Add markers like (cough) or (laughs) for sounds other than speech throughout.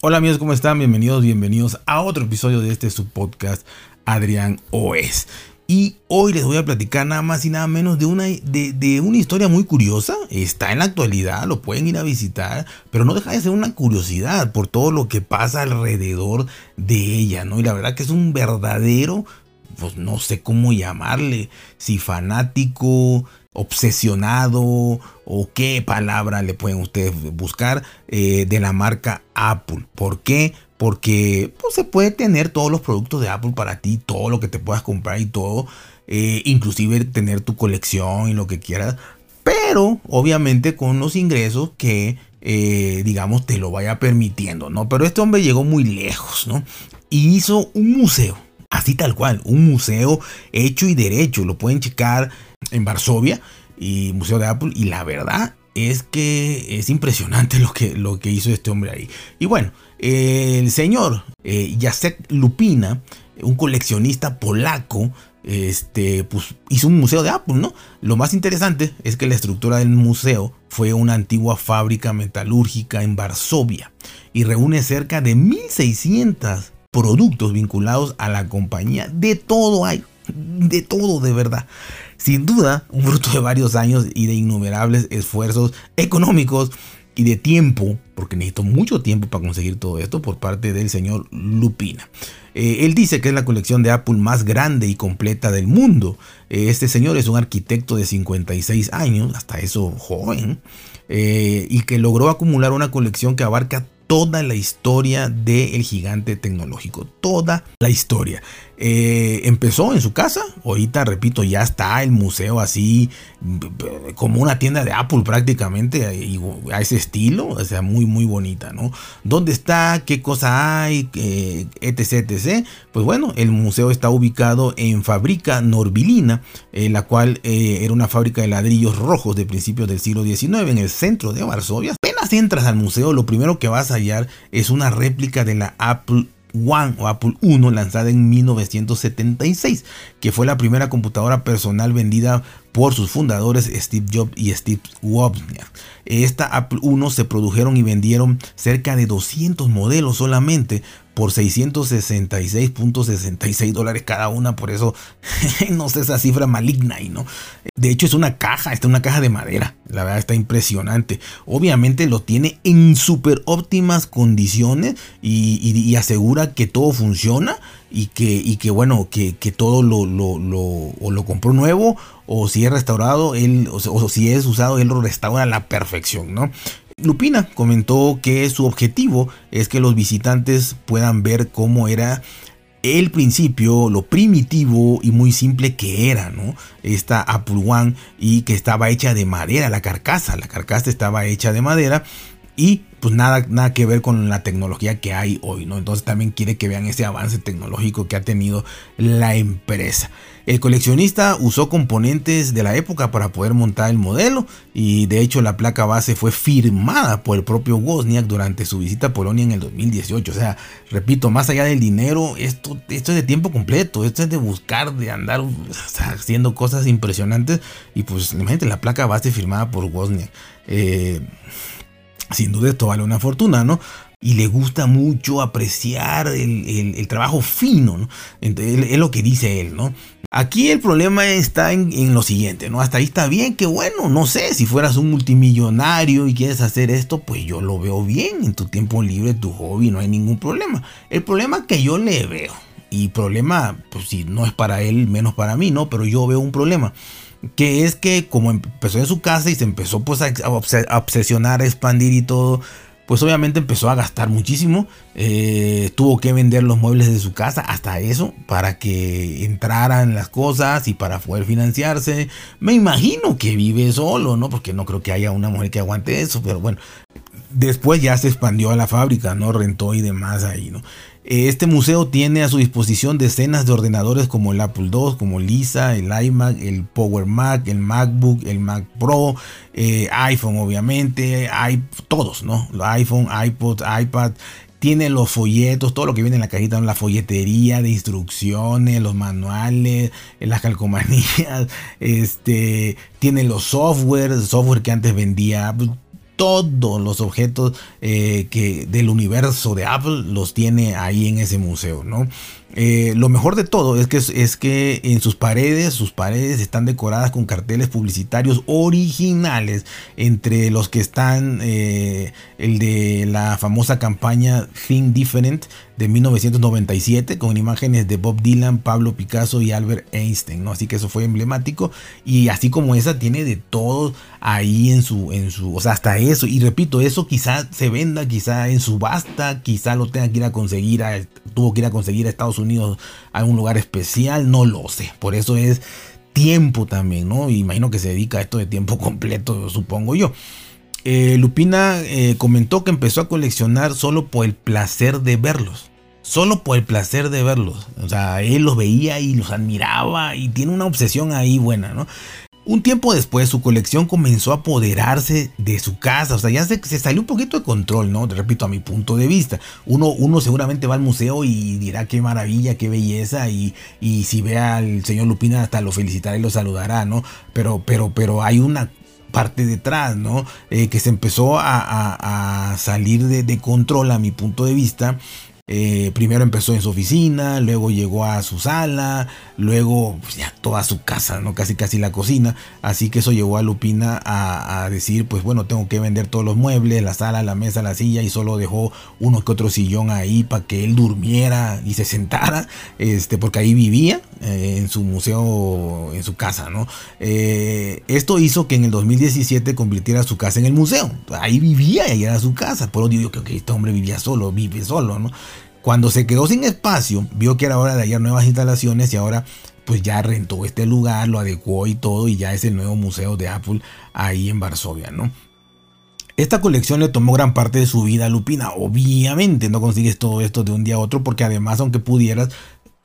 Hola amigos, ¿cómo están? Bienvenidos, bienvenidos a otro episodio de este subpodcast Adrián OS. Y hoy les voy a platicar nada más y nada menos de una, de, una historia muy curiosa. Está en la actualidad, lo pueden ir a visitar, pero no deja de ser una curiosidad por todo lo que pasa alrededor de ella, ¿no? Y la verdad que es un verdadero, pues no sé cómo llamarle, si fanático, obsesionado o qué palabra le pueden ustedes buscar eh, de la marca Apple. ¿Por qué? Porque pues, se puede tener todos los productos de Apple para ti, todo lo que te puedas comprar y todo, eh, inclusive tener tu colección y lo que quieras, pero obviamente con los ingresos que eh, digamos te lo vaya permitiendo, ¿no? Pero este hombre llegó muy lejos, ¿no? Y hizo un museo, así tal cual, un museo hecho y derecho, lo pueden checar en Varsovia y Museo de Apple y la verdad es que es impresionante lo que, lo que hizo este hombre ahí. Y bueno, el señor eh, Jacek Lupina, un coleccionista polaco, este, pues, hizo un museo de Apple, ¿no? Lo más interesante es que la estructura del museo fue una antigua fábrica metalúrgica en Varsovia y reúne cerca de 1600 productos vinculados a la compañía. De todo hay, de todo de verdad. Sin duda, un fruto de varios años y de innumerables esfuerzos económicos y de tiempo, porque necesito mucho tiempo para conseguir todo esto por parte del señor Lupina. Eh, él dice que es la colección de Apple más grande y completa del mundo. Eh, este señor es un arquitecto de 56 años, hasta eso joven, eh, y que logró acumular una colección que abarca toda la historia del gigante tecnológico. Toda la historia. Eh, empezó en su casa, ahorita repito, ya está el museo así como una tienda de Apple prácticamente a ese estilo, o sea, muy muy bonita, ¿no? ¿Dónde está? ¿Qué cosa hay? Eh, etc, etc. Pues bueno, el museo está ubicado en Fábrica Norbilina, eh, la cual era una fábrica de ladrillos rojos de principios del siglo XIX en el centro de Varsovia. Apenas entras al museo, lo primero que vas a hallar es una réplica de la Apple One o Apple I lanzada en 1976, que fue la primera computadora personal vendida por sus fundadores Steve Jobs y Steve Wozniak. Esta Apple I se produjeron y vendieron cerca de 200 modelos solamente por 666.66 dólares cada una, por eso (laughs) no sé esa cifra maligna y no. De hecho es una caja, está una caja de madera, la verdad está impresionante. Obviamente lo tiene en súper óptimas condiciones y, asegura que todo funciona y que, y que bueno, que, todo lo, lo, lo compró nuevo o si es restaurado, él, o, si es usado, él lo restaura a la perfección, ¿no? Lupina comentó que su objetivo es que los visitantes puedan ver cómo era el principio, lo primitivo y muy simple que era, ¿no? Esta Apple One y que estaba hecha de madera, la carcasa, la carcasa estaba hecha de madera y pues nada, nada que ver con la tecnología que hay hoy, ¿no? Entonces también quiere que vean ese avance tecnológico que ha tenido la empresa. El coleccionista usó componentes de la época para poder montar el modelo y de hecho la placa base fue firmada por el propio Wozniak durante su visita a Polonia en el 2018. O sea, repito, más allá del dinero, esto, esto es de tiempo completo, esto es de buscar, de andar haciendo cosas impresionantes y pues imagínate la placa base firmada por Wozniak. Eh, sin duda esto vale una fortuna, ¿no? Y le gusta mucho apreciar el, trabajo fino, ¿no? Entonces, es lo que dice él, ¿no? Aquí el problema está en, lo siguiente, ¿no? Hasta ahí está bien, que bueno, no sé, si fueras un multimillonario y quieres hacer esto, pues yo lo veo bien, en tu tiempo libre, tu hobby, no hay ningún problema. El problema que yo le veo, y problema, pues si no es para él, menos para mí, ¿no? Pero yo veo un problema que es que como empezó en su casa y se empezó pues a, obsesionar, a expandir y todo, pues obviamente empezó a gastar muchísimo. Eh, tuvo que vender los muebles de su casa, hasta eso, para que entraran las cosas y para poder financiarse. Me imagino que vive solo, ¿no? Porque no creo que haya una mujer que aguante eso, pero bueno. Después ya se expandió a la fábrica, ¿no? Rentó y demás ahí, ¿no? Este museo tiene a su disposición decenas de ordenadores como el Apple II, como Lisa, el iMac, el Power Mac, el MacBook, el Mac Pro, eh, iPhone obviamente, hay todos, ¿no? iPhone, iPod, iPad, tiene los folletos, todo lo que viene en la cajita, la folletería de instrucciones, los manuales, las calcomanías, (laughs) este, tiene los software, software que antes vendía, todos los objetos eh, que del universo de Apple los tiene ahí en ese museo, ¿no? Eh, lo mejor de todo es que, es que en sus paredes, sus paredes están decoradas con carteles publicitarios originales, entre los que están eh, el de la famosa campaña Think Different de 1997 con imágenes de Bob Dylan, Pablo Picasso y Albert Einstein, ¿no? Así que eso fue emblemático y así como esa tiene de todo ahí en su, en su, o sea, hasta eso y repito, eso quizá se venda, quizá en subasta, quizá lo tenga que ir a conseguir, tuvo que ir a conseguir a Estados Unidos a un lugar especial, no lo sé, por eso es tiempo también, ¿no? Imagino que se dedica a esto de tiempo (laughs) completo, supongo yo. Eh, Lupina eh, comentó que empezó a coleccionar solo por el placer de verlos. Solo por el placer de verlos. O sea, él los veía y los admiraba y tiene una obsesión ahí buena, ¿no? Un tiempo después su colección comenzó a apoderarse de su casa, o sea, ya se, salió un poquito de control, ¿no? Repito, a mi punto de vista. Uno, uno seguramente va al museo y dirá qué maravilla, qué belleza, y, y si ve al señor Lupina hasta lo felicitará y lo saludará, ¿no? Pero, pero, pero hay una parte detrás, ¿no? Eh, que se empezó a, salir de, control a mi punto de vista eh, primero empezó en su oficina, luego llegó a su sala, luego pues, ya toda su casa, ¿no? Casi casi la cocina. Así que eso llevó a Lupina a, decir, pues bueno, tengo que vender todos los muebles, la sala, la mesa, la silla, y solo dejó uno que otro sillón ahí para que él durmiera y se sentara, este, porque ahí vivía eh, en su museo, en su casa, ¿no? Eh, esto hizo que en el 2017 convirtiera su casa en el museo. Ahí vivía y era su casa. Por eso digo que este hombre vivía solo, vive solo, ¿no? Cuando se quedó sin espacio, vio que era hora de hallar nuevas instalaciones y ahora pues ya rentó este lugar, lo adecuó y todo y ya es el nuevo museo de Apple ahí en Varsovia, ¿no? Esta colección le tomó gran parte de su vida a Lupina. Obviamente no consigues todo esto de un día a otro porque además aunque pudieras,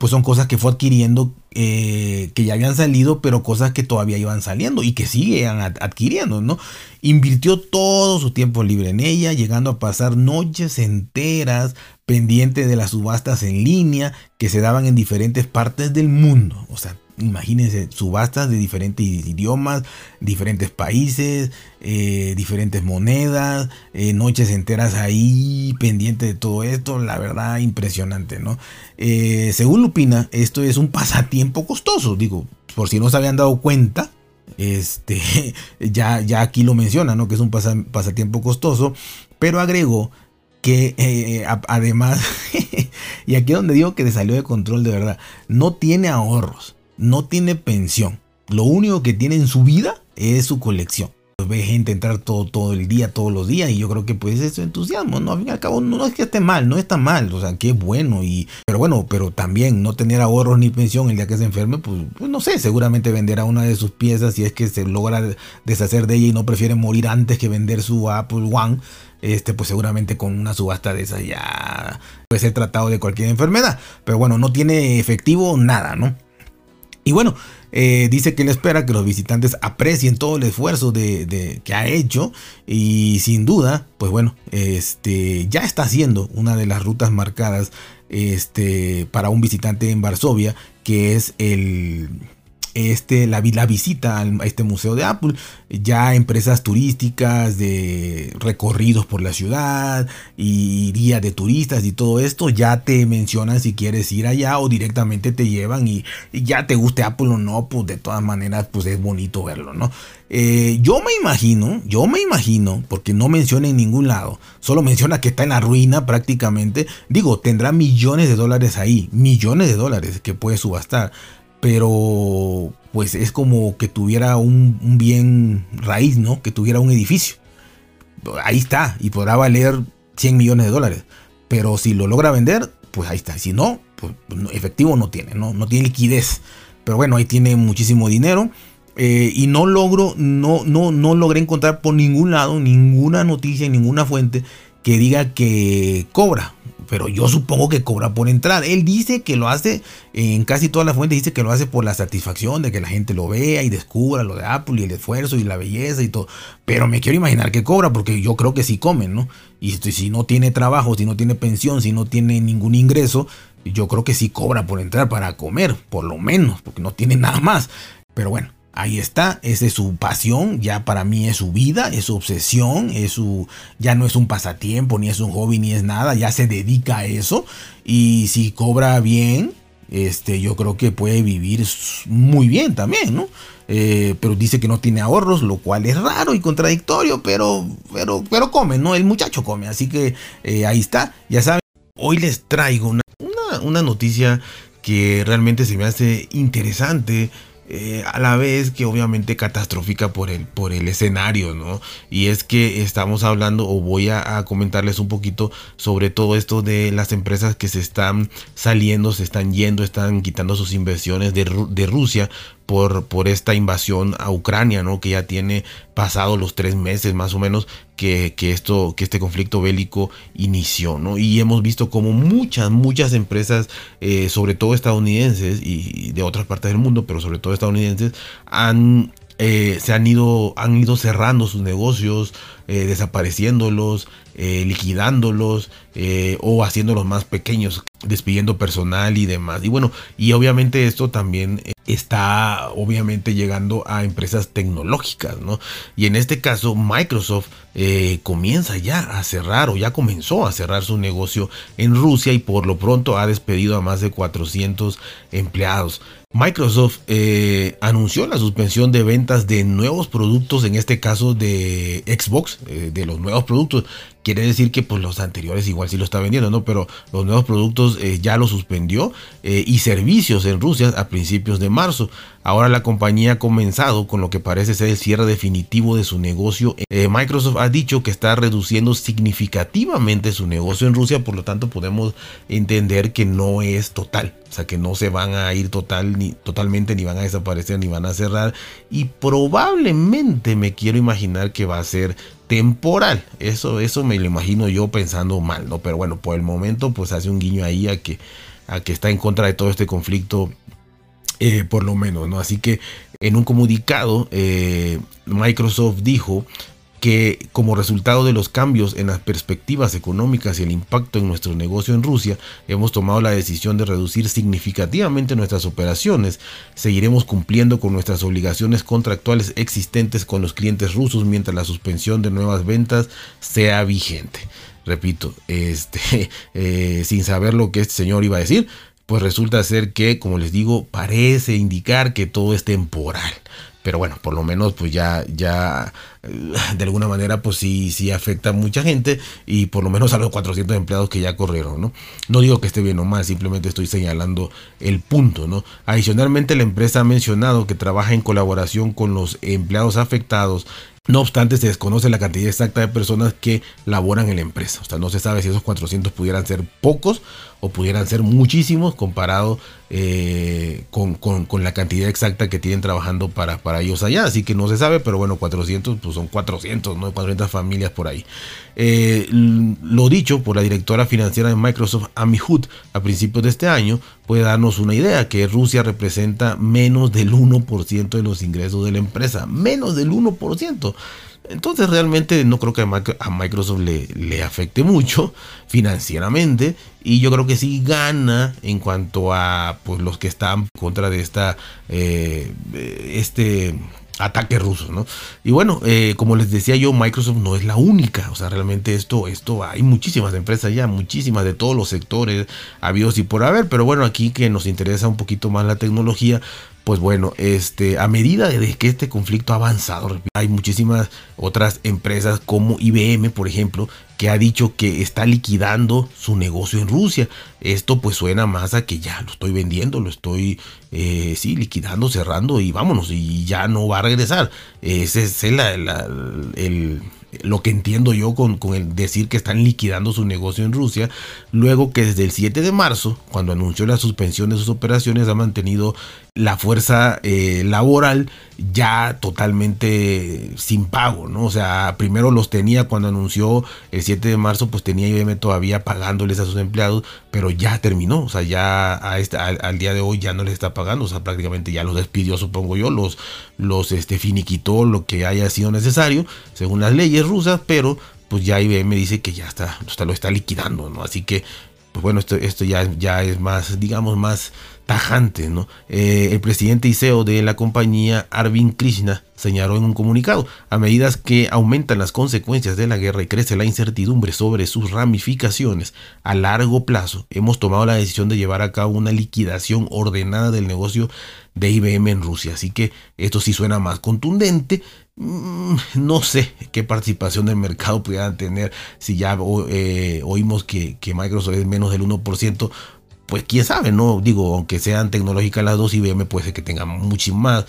pues son cosas que fue adquiriendo eh, que ya habían salido, pero cosas que todavía iban saliendo y que siguen adquiriendo, ¿no? Invirtió todo su tiempo libre en ella, llegando a pasar noches enteras pendiente de las subastas en línea que se daban en diferentes partes del mundo. O sea, imagínense, subastas de diferentes idiomas, diferentes países, eh, diferentes monedas, eh, noches enteras ahí pendiente de todo esto, la verdad impresionante, ¿no? Eh, según Lupina, esto es un pasatiempo costoso, digo, por si no se habían dado cuenta, este, (laughs) ya, ya aquí lo menciona, ¿no? Que es un pasatiempo costoso, pero agregó que además, (laughs) y aquí es donde digo que le salió de control de verdad, no tiene ahorros no tiene pensión. Lo único que tiene en su vida es su colección. Ve gente entrar todo, todo el día, todos los días, y yo creo que pues es entusiasmo, ¿no? Al fin y al cabo, no, es que esté mal, no está mal, o sea, qué bueno, y, pero bueno, pero también no tener ahorros ni pensión el día que se enferme, pues, pues no sé, seguramente venderá una de sus piezas si es que se logra deshacer de ella y no prefiere morir antes que vender su Apple One, este, pues seguramente con una subasta de esas ya puede ser tratado de cualquier enfermedad, pero bueno, no tiene efectivo nada, ¿no? Y bueno, eh, dice que él espera que los visitantes aprecien todo el esfuerzo de, que ha hecho y sin duda, pues bueno, este, ya está haciendo una de las rutas marcadas este, para un visitante en Varsovia, que es el, este, la, la visita a este museo de Apple, ya empresas turísticas de recorridos por la ciudad y guías de turistas y todo esto ya te mencionan si quieres ir allá o directamente te llevan y, ya te guste Apple o no, pues de todas maneras pues es bonito verlo, ¿no? Eh, yo me imagino, yo me imagino, porque no menciona en ningún lado, solo menciona que está en la ruina prácticamente, digo, tendrá millones de dólares ahí, millones de dólares que puede subastar pero pues es como que tuviera un, bien raíz, ¿no? Que tuviera un edificio. Ahí está, y podrá valer 100 millones de dólares. Pero si lo logra vender, pues ahí está. Si no, pues efectivo no tiene, ¿no? No tiene liquidez. Pero bueno, ahí tiene muchísimo dinero. Eh, y no logro, no, no, no logré encontrar por ningún lado ninguna noticia, ninguna fuente que diga que cobra pero yo supongo que cobra por entrar. Él dice que lo hace, en casi todas las fuentes dice que lo hace por la satisfacción de que la gente lo vea y descubra lo de Apple y el esfuerzo y la belleza y todo. Pero me quiero imaginar que cobra porque yo creo que sí comen, ¿no? Y si no tiene trabajo, si no tiene pensión, si no tiene ningún ingreso, yo creo que sí cobra por entrar para comer, por lo menos, porque no tiene nada más. Pero bueno, ahí está, esa es su pasión, ya para mí es su vida, es su obsesión, es su, ya no es un pasatiempo, ni es un hobby, ni es nada, ya se dedica a eso y si cobra bien, este, yo creo que puede vivir muy bien también, ¿no? Eh, pero dice que no tiene ahorros, lo cual es raro y contradictorio, pero, pero, pero come, ¿no? El muchacho come, así que eh, ahí está, ya saben. Hoy les traigo una, una noticia que realmente se me hace interesante eh, a la vez que obviamente catastrófica por el, por el escenario, ¿no? Y es que estamos hablando o voy a, comentarles un poquito sobre todo esto de las empresas que se están saliendo, se están yendo, están quitando sus inversiones de, de Rusia por, por esta invasión a Ucrania, ¿no? Que ya tiene pasado los tres meses más o menos que, esto, que este conflicto bélico inició, ¿no? Y hemos visto como muchas, muchas empresas, eh, sobre todo estadounidenses y de otras partes del mundo, pero sobre todo estadounidenses, han eh, se han ido, han ido cerrando sus negocios, eh, desapareciéndolos, liquidándolos o haciéndolos más pequeños, despidiendo personal y demás. Y bueno, y obviamente esto también está obviamente llegando a empresas tecnológicas, ¿no? Y en este caso Microsoft eh, comienza ya a cerrar o ya comenzó a cerrar su negocio en Rusia y por lo pronto ha despedido a más de 400 empleados. Microsoft eh, anunció la suspensión de ventas de nuevos productos, en este caso de Xbox, eh, de los nuevos productos. Quiere decir que pues, los anteriores igual sí lo está vendiendo, ¿no? Pero los nuevos productos ya los suspendió y servicios en Rusia a principios de marzo. Ahora la compañía ha comenzado con lo que parece ser el cierre definitivo de su negocio. Eh, Microsoft ha dicho que está reduciendo significativamente su negocio en Rusia, por lo tanto podemos entender que no es total. O sea, que no se van a ir total, ni, totalmente, ni van a desaparecer, ni van a cerrar. Y probablemente me quiero imaginar que va a ser temporal. Eso, eso me lo imagino yo pensando mal, ¿no? Pero bueno, por el momento, pues hace un guiño ahí a que, a que está en contra de todo este conflicto eh, por lo menos, ¿no? Así que en un comunicado, eh, Microsoft dijo que como resultado de los cambios en las perspectivas económicas y el impacto en nuestro negocio en Rusia, hemos tomado la decisión de reducir significativamente nuestras operaciones. Seguiremos cumpliendo con nuestras obligaciones contractuales existentes con los clientes rusos mientras la suspensión de nuevas ventas sea vigente. Repito, este, (laughs) eh, sin saber lo que este señor iba a decir, pues resulta ser que, como les digo, parece indicar que todo es temporal. Pero bueno, por lo menos pues ya, ya eh, de alguna manera pues sí, sí afecta a mucha gente y por lo menos a los 400 empleados que ya corrieron, ¿no? No digo que esté bien o mal, simplemente estoy señalando el punto, ¿no? Adicionalmente la empresa ha mencionado que trabaja en colaboración con los empleados afectados no obstante, se desconoce la cantidad exacta de personas que laboran en la empresa. O sea, no se sabe si esos 400 pudieran ser pocos o pudieran ser muchísimos comparado eh, con, la cantidad exacta que tienen trabajando para, para ellos allá. Así que no se sabe, pero bueno, 400 pues son 400, ¿no? 400 familias por ahí. Eh, lo dicho por la directora financiera de Microsoft, Amy Hood, a principios de este año, puede darnos una idea que Rusia representa menos del 1% de los ingresos de la empresa. Menos del 1%. Entonces realmente no creo que a Microsoft le, afecte mucho financieramente y yo creo que sí gana en cuanto a pues, los que están contra de esta eh, este ataque ruso, ¿no? Y bueno, eh, como les decía yo, Microsoft no es la única, o sea, realmente esto, esto, hay muchísimas empresas ya, muchísimas de todos los sectores, habidos y por haber, pero bueno, aquí que nos interesa un poquito más la tecnología, pues bueno, este, a medida de que este conflicto ha avanzado, hay muchísimas otras empresas como IBM, por ejemplo, que ha dicho que está liquidando su negocio en Rusia. Esto pues suena más a que ya lo estoy vendiendo, lo estoy, eh, sí, liquidando, cerrando y vámonos, y ya no va a regresar. Ese es el, el lo que entiendo yo con, el decir que están liquidando su negocio en Rusia, luego que desde el 7 de marzo, cuando anunció la suspensión de sus operaciones, ha mantenido la fuerza eh, laboral ya totalmente sin pago, ¿no? O sea, primero los tenía cuando anunció el 7 de marzo, pues tenía IBM todavía pagándoles a sus empleados, pero ya terminó, o sea, ya este, al, día de hoy ya no les está pagando, o sea, prácticamente ya los despidió, supongo yo, los, los este, finiquitó lo que haya sido necesario, según las leyes rusas, pero pues ya IBM dice que ya está, lo está liquidando, ¿no? Así que pues bueno, esto, esto ya, ya es más, digamos, más tajante, ¿no? Eh, el presidente y CEO de la compañía, Arvind Krishna, señaló en un comunicado, a medida que aumentan las consecuencias de la guerra y crece la incertidumbre sobre sus ramificaciones a largo plazo, hemos tomado la decisión de llevar a cabo una liquidación ordenada del negocio de IBM en Rusia. Así que esto sí suena más contundente. Mm, no sé qué participación del mercado pudieran tener si ya eh, oímos que, que Microsoft es menos del 1% pues quién sabe, ¿no? Digo, aunque sean tecnológicas las dos, IBM puede ser que tenga mucho más,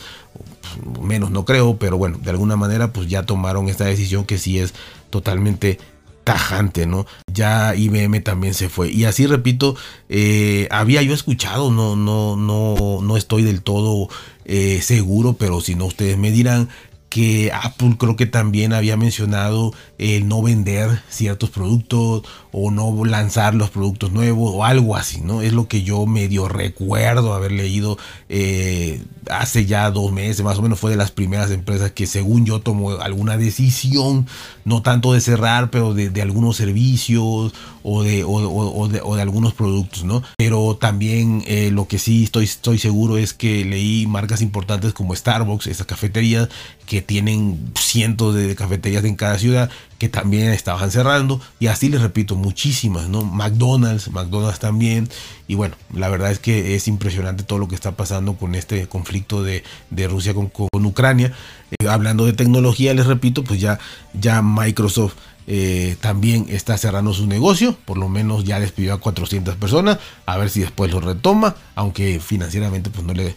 menos no creo, pero bueno, de alguna manera pues ya tomaron esta decisión que sí es totalmente tajante, ¿no? Ya IBM también se fue. Y así repito, eh, había yo escuchado, no, no, no, no estoy del todo eh, seguro, pero si no ustedes me dirán que Apple creo que también había mencionado el no vender ciertos productos o no lanzar los productos nuevos o algo así, ¿no? Es lo que yo medio recuerdo haber leído eh, hace ya dos meses, más o menos fue de las primeras empresas que según yo tomó alguna decisión, no tanto de cerrar, pero de, algunos servicios o de, o, de, algunos productos, ¿no? Pero también eh, lo que sí estoy, estoy seguro es que leí marcas importantes como Starbucks, esas cafeterías que tienen cientos de cafeterías en cada ciudad que también estaban cerrando y así les repito muchísimas no McDonald's McDonald's también y bueno la verdad es que es impresionante todo lo que está pasando con este conflicto de, Rusia con, Ucrania. Eh, hablando de tecnología les repito pues ya ya Microsoft eh, también está cerrando su negocio, por lo menos ya despidió a 400 personas, a ver si después lo retoma, aunque financieramente pues no le,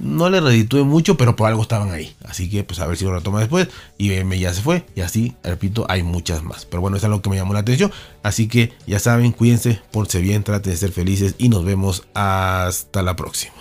no le reditúe mucho, pero por algo estaban ahí. Así que, pues a ver si lo retoma después. IBM ya se fue. Y así, repito, hay muchas más. Pero bueno, eso es lo que me llamó la atención. Así que ya saben, cuídense, porse bien, traten de ser felices y nos vemos hasta la próxima.